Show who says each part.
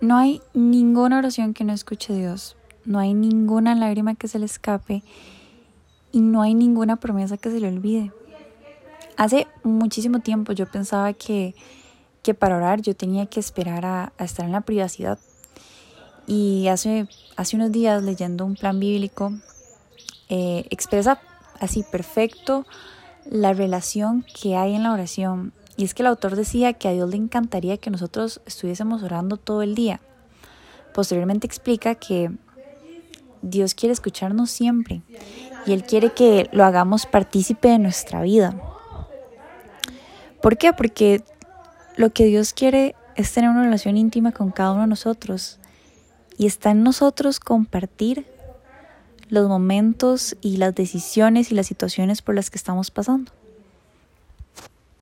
Speaker 1: No hay ninguna oración que no escuche Dios, no hay ninguna lágrima que se le escape y no hay ninguna promesa que se le olvide. Hace muchísimo tiempo yo pensaba que, que para orar yo tenía que esperar a, estar en la privacidad. Y hace, hace unos días leyendo un plan bíblico, eh, expresa así perfecto la relación que hay en la oración. Y es que el autor decía que a Dios le encantaría que nosotros estuviésemos orando todo el día. Posteriormente explica que Dios quiere escucharnos siempre y Él quiere que lo hagamos partícipe de nuestra vida. ¿Por qué? Porque lo que Dios quiere es tener una relación íntima con cada uno de nosotros y está en nosotros compartir los momentos y las decisiones y las situaciones por las que estamos pasando.